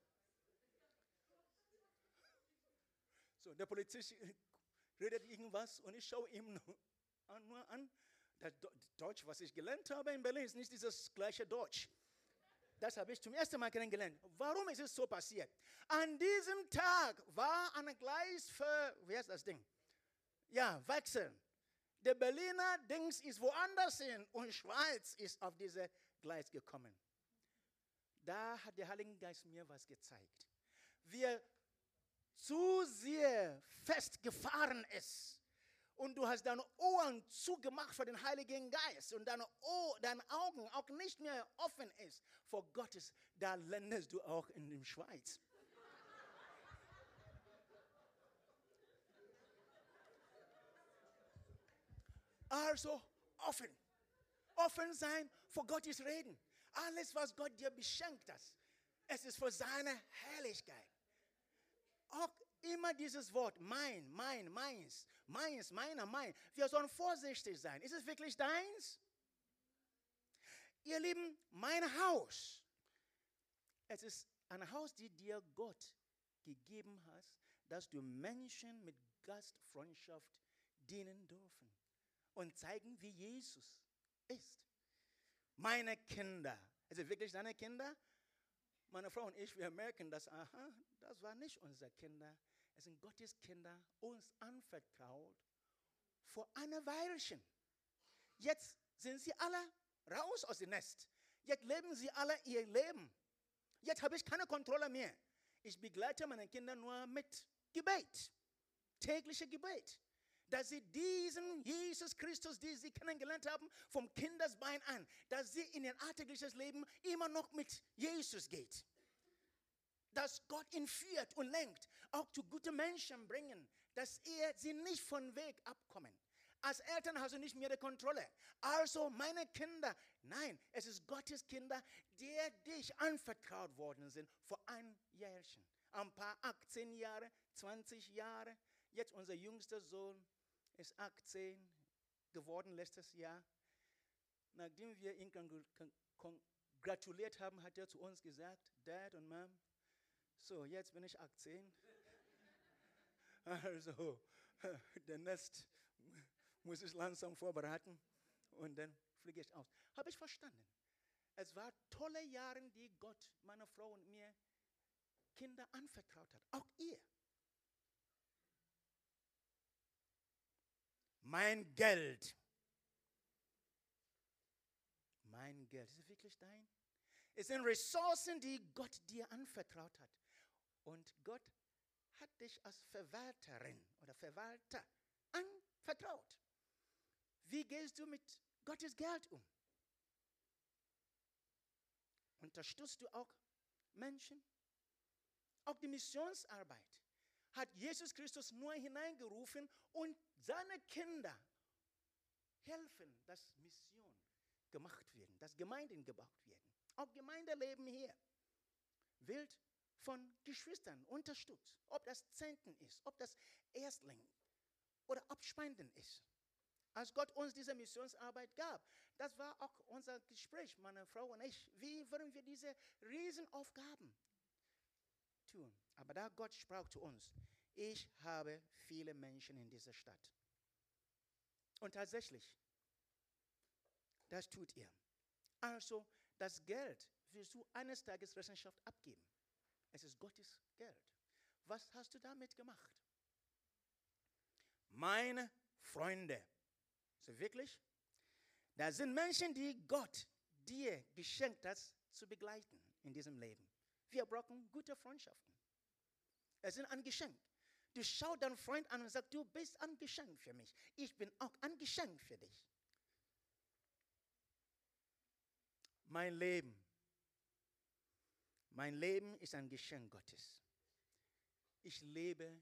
so, der Polizist redet irgendwas und ich schaue ihm nur an. Das Deutsch, was ich gelernt habe in Berlin, ist nicht dieses gleiche Deutsch. Das habe ich zum ersten Mal kennengelernt. Warum ist es so passiert? An diesem Tag war ein Gleis für, wie heißt das Ding? Ja, wechseln. Der Berliner Dings ist woanders hin und Schweiz ist auf diese Gleis gekommen. Da hat der Heilige Geist mir was gezeigt. Wir zu sehr festgefahren ist und du hast deine Ohren zugemacht für den Heiligen Geist und deine, Ohr, deine Augen auch nicht mehr offen ist vor Gottes, da landest du auch in der Schweiz. Also offen. Offen sein vor Gottes Reden. Alles, was Gott dir beschenkt hat, es ist für seine Herrlichkeit. Auch immer dieses Wort, mein, mein, meins, meins, meiner, mein. Wir sollen vorsichtig sein. Ist es wirklich deins? Ihr Lieben, mein Haus. Es ist ein Haus, die dir Gott gegeben hat, dass du Menschen mit Gastfreundschaft dienen dürfen und zeigen, wie Jesus ist. Meine Kinder, ist es wirklich deine Kinder? Meine Frau und ich, wir merken, dass, aha, das war nicht unsere Kinder, es sind Gottes Kinder uns anvertraut vor einer Weilchen. Jetzt sind sie alle raus aus dem Nest. Jetzt leben sie alle ihr Leben. Jetzt habe ich keine Kontrolle mehr. Ich begleite meine Kinder nur mit Gebet, tägliche Gebet, dass sie diesen Jesus Christus, den sie kennengelernt haben, vom Kindesbein an, dass sie in ihr alltägliches Leben immer noch mit Jesus geht dass Gott ihn führt und lenkt, auch zu guten Menschen bringen, dass er sie nicht von Weg abkommen. Als Eltern hast du nicht mehr die Kontrolle. Also meine Kinder, nein, es ist Gottes Kinder, die dich anvertraut worden sind vor ein Jährchen. Ein paar 18 Jahre, 20 Jahre. Jetzt unser jüngster Sohn ist 18 geworden letztes Jahr. Nachdem wir ihn gratuliert haben, hat er zu uns gesagt, Dad und Mom, so, jetzt bin ich 18. Also, den Nest muss ich langsam vorbereiten und dann fliege ich aus. Habe ich verstanden. Es war tolle Jahre, die Gott meiner Frau und mir Kinder anvertraut hat. Auch ihr. Mein Geld. Mein Geld. Ist es wirklich dein? Es sind Ressourcen, die Gott dir anvertraut hat. Und Gott hat dich als Verwalterin oder Verwalter anvertraut. Wie gehst du mit Gottes Geld um? Unterstützt du auch Menschen? Auch die Missionsarbeit hat Jesus Christus nur hineingerufen und seine Kinder helfen, dass Mission gemacht werden, dass Gemeinden gebaut werden. Auch Gemeindeleben hier wird von Geschwistern unterstützt. Ob das Zehnten ist, ob das Erstling oder Abspenden ist. Als Gott uns diese Missionsarbeit gab, das war auch unser Gespräch, meine Frau und ich. Wie würden wir diese Riesenaufgaben tun? Aber da Gott sprach zu uns, ich habe viele Menschen in dieser Stadt. Und tatsächlich, das tut ihr. Also, das Geld wirst du eines Tages Rechenschaft abgeben. Es ist Gottes Geld. Was hast du damit gemacht? Meine Freunde, so wirklich, da sind Menschen, die Gott dir geschenkt hat, zu begleiten in diesem Leben. Wir brauchen gute Freundschaften. Es sind ein Geschenk. Du schaust deinen Freund an und sagst, du bist ein Geschenk für mich. Ich bin auch ein Geschenk für dich. Mein Leben mein Leben ist ein Geschenk Gottes. Ich lebe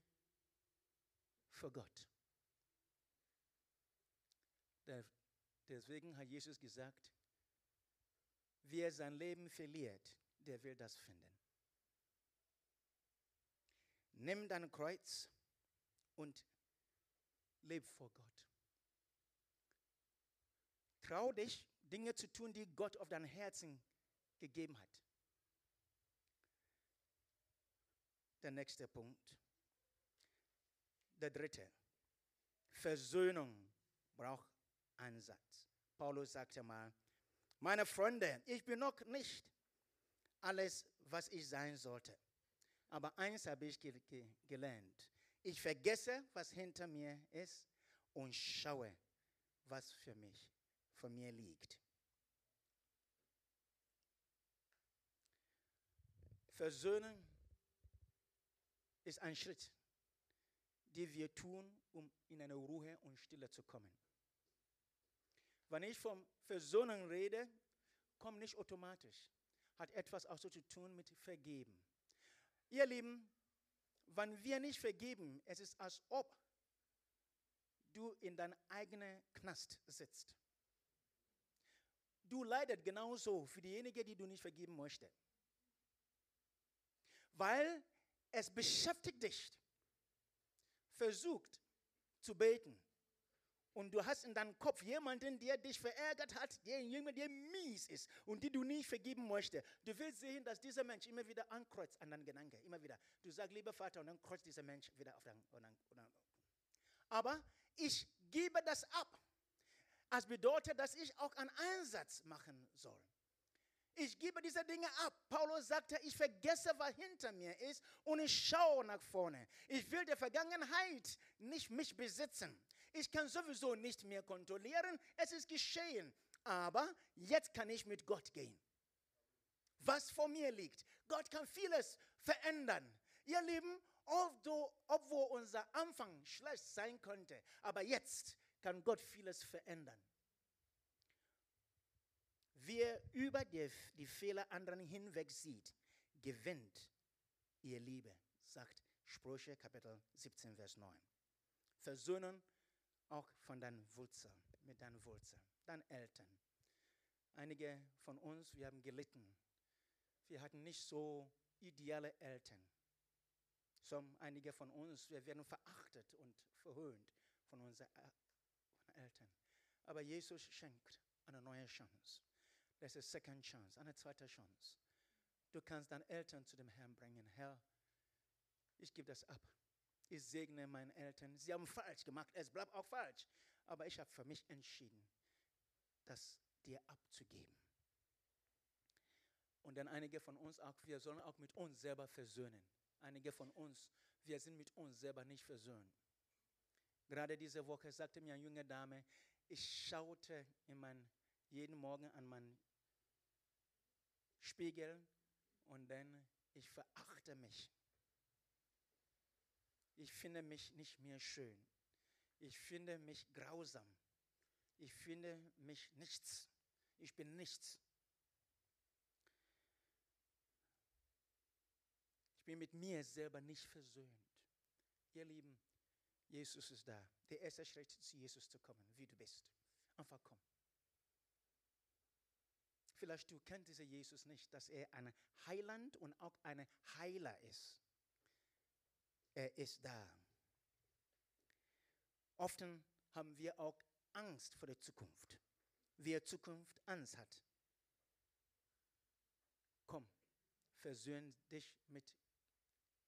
für Gott. Deswegen hat Jesus gesagt, wer sein Leben verliert, der will das finden. Nimm dein Kreuz und leb vor Gott. Trau dich, Dinge zu tun, die Gott auf dein Herzen gegeben hat. Der nächste Punkt. Der dritte. Versöhnung braucht Ansatz. Paulus sagte mal, meine Freunde, ich bin noch nicht alles, was ich sein sollte. Aber eins habe ich ge ge gelernt. Ich vergesse, was hinter mir ist und schaue, was für mich, vor mir liegt. Versöhnen ist ein Schritt, den wir tun, um in eine Ruhe und Stille zu kommen. Wenn ich vom Versöhnen rede, kommt nicht automatisch. Hat etwas auch so zu tun mit Vergeben. Ihr Lieben, wenn wir nicht vergeben, es ist als ob du in deinem eigenen Knast sitzt. Du leidest genauso für diejenigen, die du nicht vergeben möchtest. Weil es beschäftigt dich. Versucht zu beten. Und du hast in deinem Kopf jemanden, der dich verärgert hat, jemand, der mies ist und die du nicht vergeben möchtest. Du willst sehen, dass dieser Mensch immer wieder ankreuzt an deinen Gedanken. Immer wieder. Du sagst, lieber Vater, und dann kreuzt dieser Mensch wieder auf deinen. Aber ich gebe das ab. Das bedeutet, dass ich auch einen Einsatz machen soll. Ich gebe diese Dinge ab. Paulus sagte, ich vergesse, was hinter mir ist und ich schaue nach vorne. Ich will der Vergangenheit nicht mich besitzen. Ich kann sowieso nicht mehr kontrollieren. Es ist geschehen. Aber jetzt kann ich mit Gott gehen. Was vor mir liegt. Gott kann vieles verändern. Ihr Lieben, obwohl unser Anfang schlecht sein könnte, aber jetzt kann Gott vieles verändern. Wer über die, die Fehler anderen hinweg sieht, gewinnt ihr Liebe, sagt Sprüche Kapitel 17, Vers 9. Versöhnen auch von deinen Wurzeln, mit deinen Wurzeln, deinen Eltern. Einige von uns, wir haben gelitten. Wir hatten nicht so ideale Eltern. So, einige von uns, wir werden verachtet und verhöhnt von unseren Eltern. Aber Jesus schenkt eine neue Chance. Das ist Second Chance, eine zweite Chance. Du kannst deine Eltern zu dem Herrn bringen. Herr, ich gebe das ab. Ich segne meine Eltern. Sie haben falsch gemacht. Es bleibt auch falsch. Aber ich habe für mich entschieden, das dir abzugeben. Und dann einige von uns auch, wir sollen auch mit uns selber versöhnen. Einige von uns, wir sind mit uns selber nicht versöhnt. Gerade diese Woche sagte mir eine junge Dame, ich schaute in mein, jeden Morgen an meinen Spiegel und dann ich verachte mich. Ich finde mich nicht mehr schön. Ich finde mich grausam. Ich finde mich nichts. Ich bin nichts. Ich bin mit mir selber nicht versöhnt. Ihr Lieben, Jesus ist da. Der erste Schritt zu Jesus zu kommen, wie du bist. Einfach komm. Vielleicht du kennst diesen Jesus nicht, dass er ein Heiland und auch ein Heiler ist. Er ist da. Oft haben wir auch Angst vor der Zukunft. Wer Zukunft Angst hat, komm, versöhn dich mit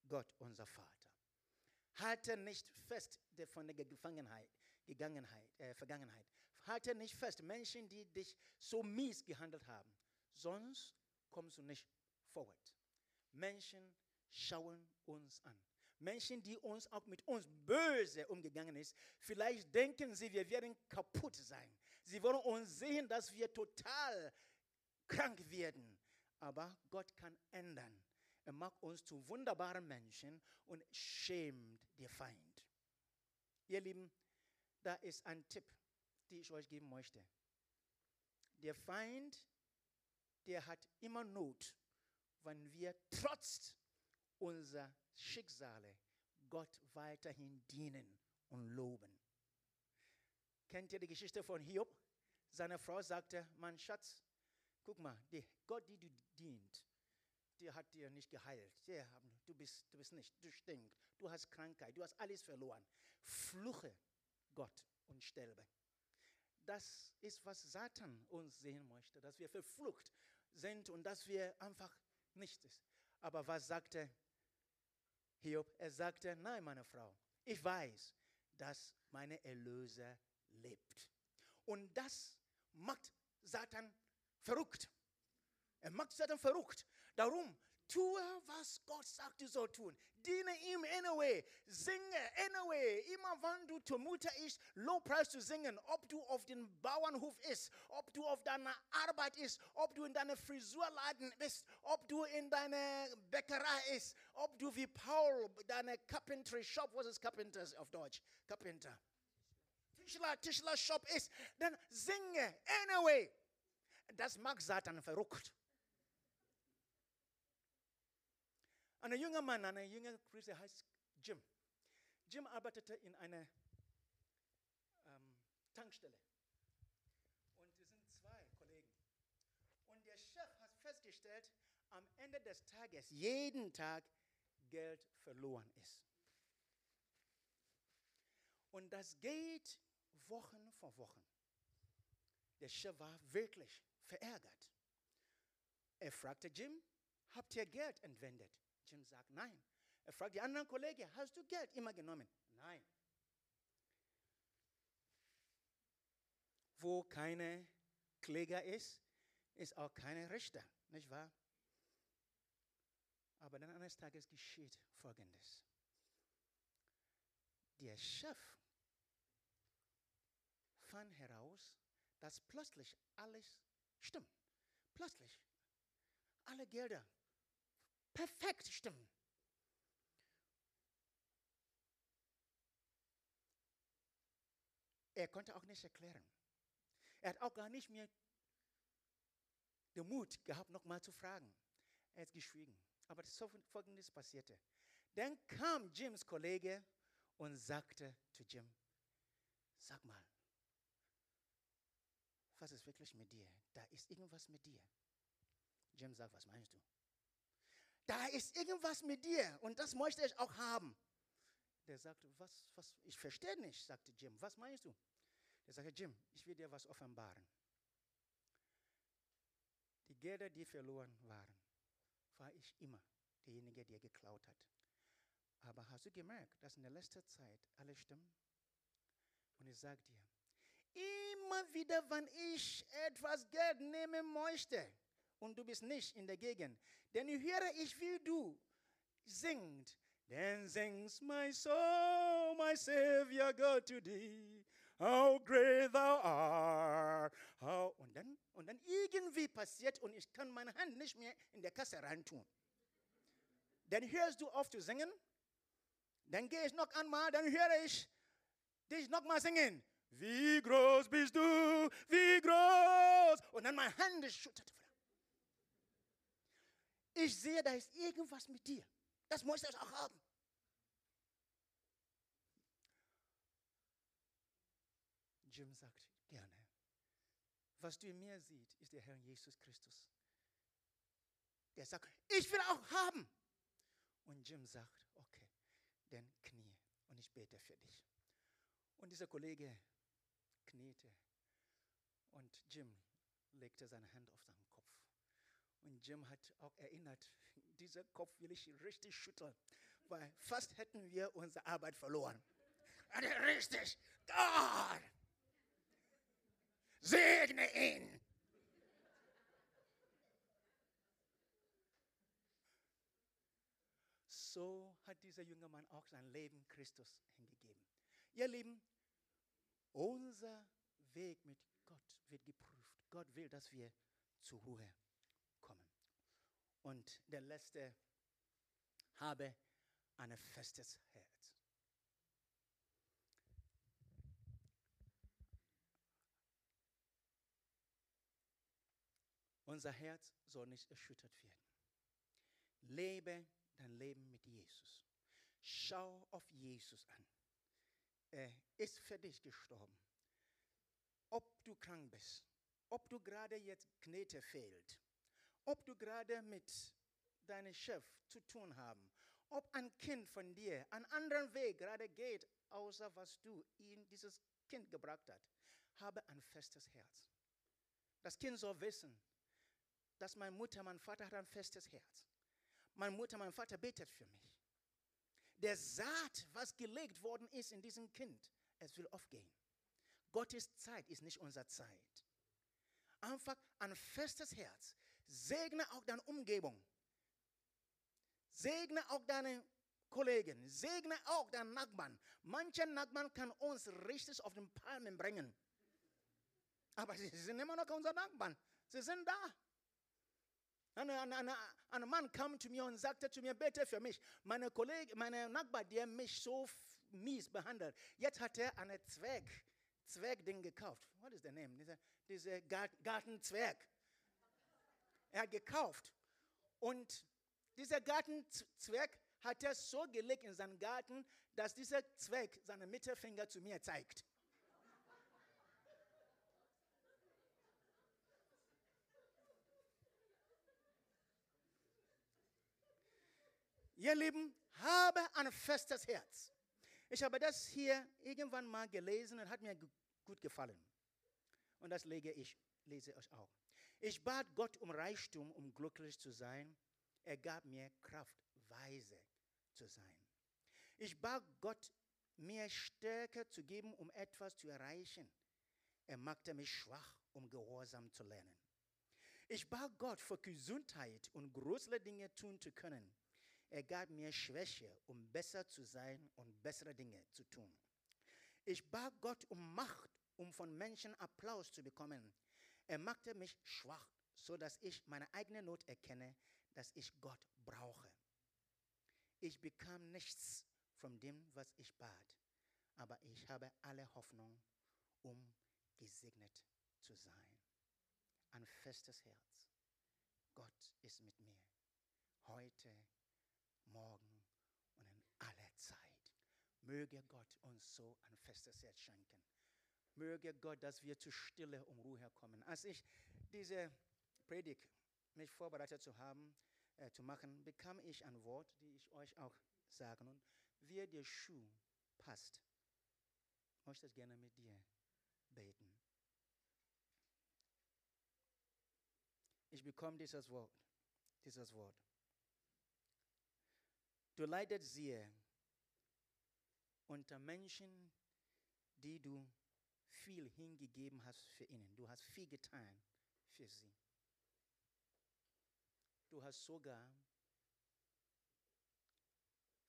Gott, unser Vater. Halte nicht fest von der Gefangenheit, Gegangenheit, äh, Vergangenheit. Halte nicht fest, Menschen, die dich so mies gehandelt haben. Sonst kommst du nicht vorwärts. Menschen schauen uns an. Menschen, die uns auch mit uns böse umgegangen ist, vielleicht denken sie, wir werden kaputt sein. Sie wollen uns sehen, dass wir total krank werden. Aber Gott kann ändern. Er macht uns zu wunderbaren Menschen und schämt den Feind. Ihr Lieben, da ist ein Tipp, den ich euch geben möchte. Der Feind, der hat immer Not, wenn wir trotz unserer Schicksale Gott weiterhin dienen und loben. Kennt ihr die Geschichte von Hiob? Seine Frau sagte, mein Schatz, guck mal, die Gott, die du dienst, der hat dir nicht geheilt. Der, du, bist, du bist nicht, du stinkst, du hast Krankheit, du hast alles verloren. Fluche Gott und sterbe. Das ist, was Satan uns sehen möchte, dass wir verflucht sind und dass wir einfach nichts ist. Aber was sagte Hiob? Er sagte, nein, meine Frau, ich weiß, dass meine Erlöser lebt. Und das macht Satan verrückt. Er macht Satan verrückt. Darum, tue, was Gott sagt, du sollst tun. Diene ihm anyway. Singe anyway. Immer wenn du zumute ist, Lobpreis zu singen, ob du auf dem Bauernhof bist, ob du auf deiner Arbeit bist, ob du in deiner Frisurladen bist, ob du in deiner Bäckerei bist, ob du wie Paul deine Carpentry Shop, was ist Carpenter auf Deutsch? Carpenter. Tischler, Tischler Shop ist, dann singe anyway. Das macht Satan verrückt. Ein junger Mann, eine junge Christ, der heißt Jim. Jim arbeitete in einer ähm, Tankstelle. Und wir sind zwei Kollegen. Und der Chef hat festgestellt, am Ende des Tages, jeden Tag Geld verloren ist. Und das geht Wochen vor Wochen. Der Chef war wirklich verärgert. Er fragte Jim, habt ihr Geld entwendet? Jim sagt, nein. Er fragt die anderen Kollegen, hast du Geld immer genommen? Nein. Wo keine Kläger ist, ist auch keine Richter, nicht wahr? Aber dann eines Tages geschieht Folgendes. Der Chef fand heraus, dass plötzlich alles stimmt. Plötzlich alle Gelder perfekt stimmen. Er konnte auch nicht erklären. Er hat auch gar nicht mehr den Mut gehabt, nochmal zu fragen. Er hat geschwiegen. Aber das Folgendes passierte. Dann kam Jims Kollege und sagte zu Jim, sag mal, was ist wirklich mit dir? Da ist irgendwas mit dir. Jim sagt, was meinst du? Da ist irgendwas mit dir und das möchte ich auch haben. Der sagte, was, was, ich verstehe nicht, sagte Jim. Was meinst du? Der sagte, Jim, ich will dir was offenbaren. Die Gelder, die verloren waren, war ich immer derjenige, der geklaut hat. Aber hast du gemerkt, dass in der letzten Zeit alles stimmt? Und ich sage dir, immer wieder, wenn ich etwas Geld nehmen möchte und du bist nicht in der Gegend, dann höre ich, wie du singt. Then sings my soul, my Savior God to thee. How great thou art. How, und, dann, und dann irgendwie passiert und ich kann meine Hand nicht mehr in der Kasse reintun. Dann hörst du auf zu singen. Dann gehe ich noch einmal, dann höre ich dich noch mal singen. Wie groß bist du, wie groß. Und dann meine Hand schüttert. Ich sehe, da ist irgendwas mit dir. Das muss ich auch haben. Jim sagt gerne, was du in mir siehst, ist der Herr Jesus Christus. Der sagt, ich will auch haben. Und Jim sagt, okay, dann knie und ich bete für dich. Und dieser Kollege kniete und Jim legte seine Hand auf seinen. Und Jim hat auch erinnert, dieser Kopf will ich richtig schütteln, weil fast hätten wir unsere Arbeit verloren. Richtig, Gott, segne ihn. So hat dieser junge Mann auch sein Leben Christus hingegeben. Ihr Lieben, unser Weg mit Gott wird geprüft. Gott will, dass wir zur Ruhe kommen. Und der letzte habe ein festes Herz. Unser Herz soll nicht erschüttert werden. Lebe dein Leben mit Jesus. Schau auf Jesus an. Er ist für dich gestorben. Ob du krank bist, ob du gerade jetzt Knete fehlt, ob du gerade mit deinem Chef zu tun haben, ob ein Kind von dir einen anderen Weg gerade geht, außer was du ihm dieses Kind gebracht hast, habe ein festes Herz. Das Kind soll wissen, dass meine Mutter, mein Vater hat ein festes Herz. Meine Mutter, mein Vater betet für mich. Der Saat, was gelegt worden ist in diesem Kind, es will aufgehen. Gottes Zeit ist nicht unsere Zeit. Einfach ein festes Herz. Segne auch deine Umgebung. Segne auch deine Kollegen. Segne auch deinen Nachbarn. Manche Nachbarn kann uns richtig auf den Palmen bringen. Aber sie sind immer noch unsere Nachbarn. Sie sind da. Ein, ein, ein, ein Mann kam zu mir und sagte zu mir, bete für mich. Meine Kollege, meine Nachbar, der mich so mies behandelt, jetzt hat er einen Zwerg, Zwergding gekauft. What is the name? Dieser, dieser Gartenzwerg. Er hat gekauft. Und dieser Gartenzwerg hat er so gelegt in seinen Garten, dass dieser Zwerg seinen Mittelfinger zu mir zeigt. Ihr Lieben, habe ein festes Herz. Ich habe das hier irgendwann mal gelesen und hat mir gut gefallen. Und das lege ich, lese ich auch. Ich bat Gott um Reichtum, um glücklich zu sein. Er gab mir Kraft, weise zu sein. Ich bat Gott, mir Stärke zu geben, um etwas zu erreichen. Er machte mich schwach, um Gehorsam zu lernen. Ich bat Gott für Gesundheit und größere Dinge tun zu können. Er gab mir Schwäche, um besser zu sein und bessere Dinge zu tun. Ich bat Gott um Macht, um von Menschen Applaus zu bekommen. Er machte mich schwach, so dass ich meine eigene Not erkenne, dass ich Gott brauche. Ich bekam nichts von dem, was ich bat, aber ich habe alle Hoffnung, um gesegnet zu sein. Ein festes Herz. Gott ist mit mir. Heute morgen und in aller Zeit. Möge Gott uns so ein festes Herz schenken. Möge Gott, dass wir zu Stille und Ruhe kommen. Als ich diese Predigt mich vorbereitet zu haben, äh, zu machen, bekam ich ein Wort, die ich euch auch sagen. Und wie der Schuh passt, möchte ich gerne mit dir beten. Ich bekomme dieses Wort, dieses Wort. Du leidest sehr unter Menschen, die du viel hingegeben hast für ihnen. Du hast viel getan für sie. Du hast sogar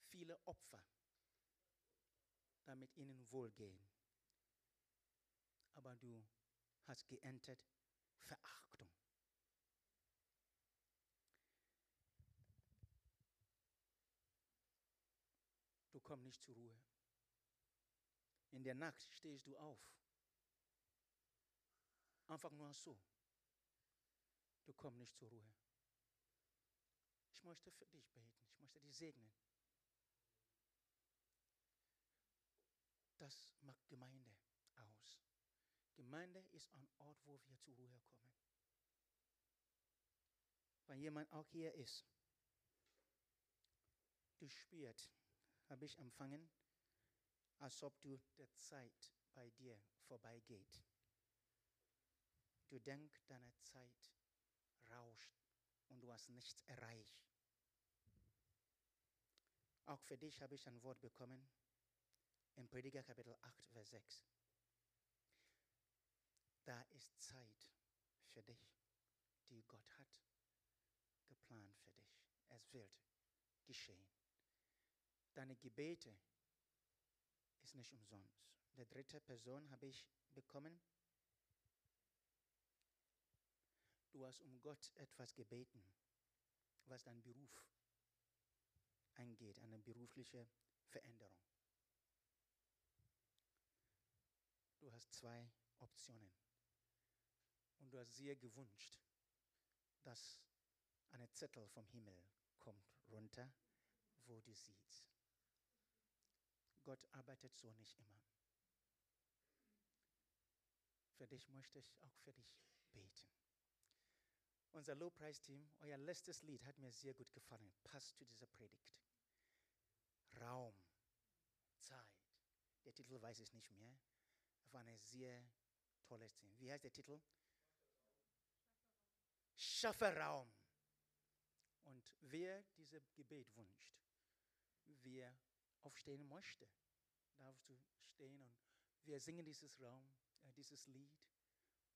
viele Opfer, damit ihnen wohlgehen. Aber du hast geerntet Verachtung. Du kommst nicht zur Ruhe. In der Nacht stehst du auf. Einfach nur so. Du kommst nicht zur Ruhe. Ich möchte für dich beten. Ich möchte dich segnen. Das macht Gemeinde aus. Gemeinde ist ein Ort, wo wir zur Ruhe kommen. Wenn jemand auch hier ist, du spürst, habe ich empfangen, als ob du der Zeit bei dir vorbeigeht. Du denkst, deine Zeit rauscht und du hast nichts erreicht. Auch für dich habe ich ein Wort bekommen im Prediger Kapitel 8, Vers 6. Da ist Zeit für dich, die Gott hat geplant für dich. Es wird geschehen. Deine Gebete ist nicht umsonst. Der dritte Person habe ich bekommen. Du hast um Gott etwas gebeten, was dein Beruf angeht, eine berufliche Veränderung. Du hast zwei Optionen. Und du hast sehr gewünscht, dass eine Zettel vom Himmel kommt runter, wo du siehst. Gott arbeitet so nicht immer. Für dich möchte ich auch für dich beten. Unser Lobpreisteam, euer letztes Lied hat mir sehr gut gefallen. Passt zu dieser Predigt. Raum, Zeit. Der Titel weiß ich nicht mehr. War ein sehr tolles Ding. Wie heißt der Titel? Schaffe Raum. Und wer dieses Gebet wünscht, wer aufstehen möchte, darfst du stehen und wir singen dieses Raum, äh, dieses Lied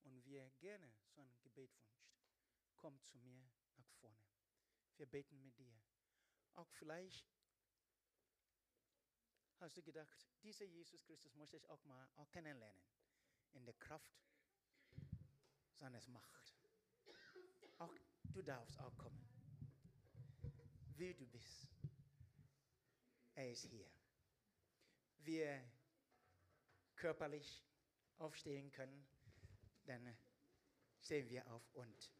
und wer gerne so ein Gebet wünscht, komm zu mir nach vorne. Wir beten mit dir. Auch vielleicht hast du gedacht, dieser Jesus Christus möchte ich auch mal auch kennenlernen in der Kraft seines Macht. Auch du darfst auch kommen, wie du bist. Er ist hier. Wir körperlich aufstehen können, dann stehen wir auf und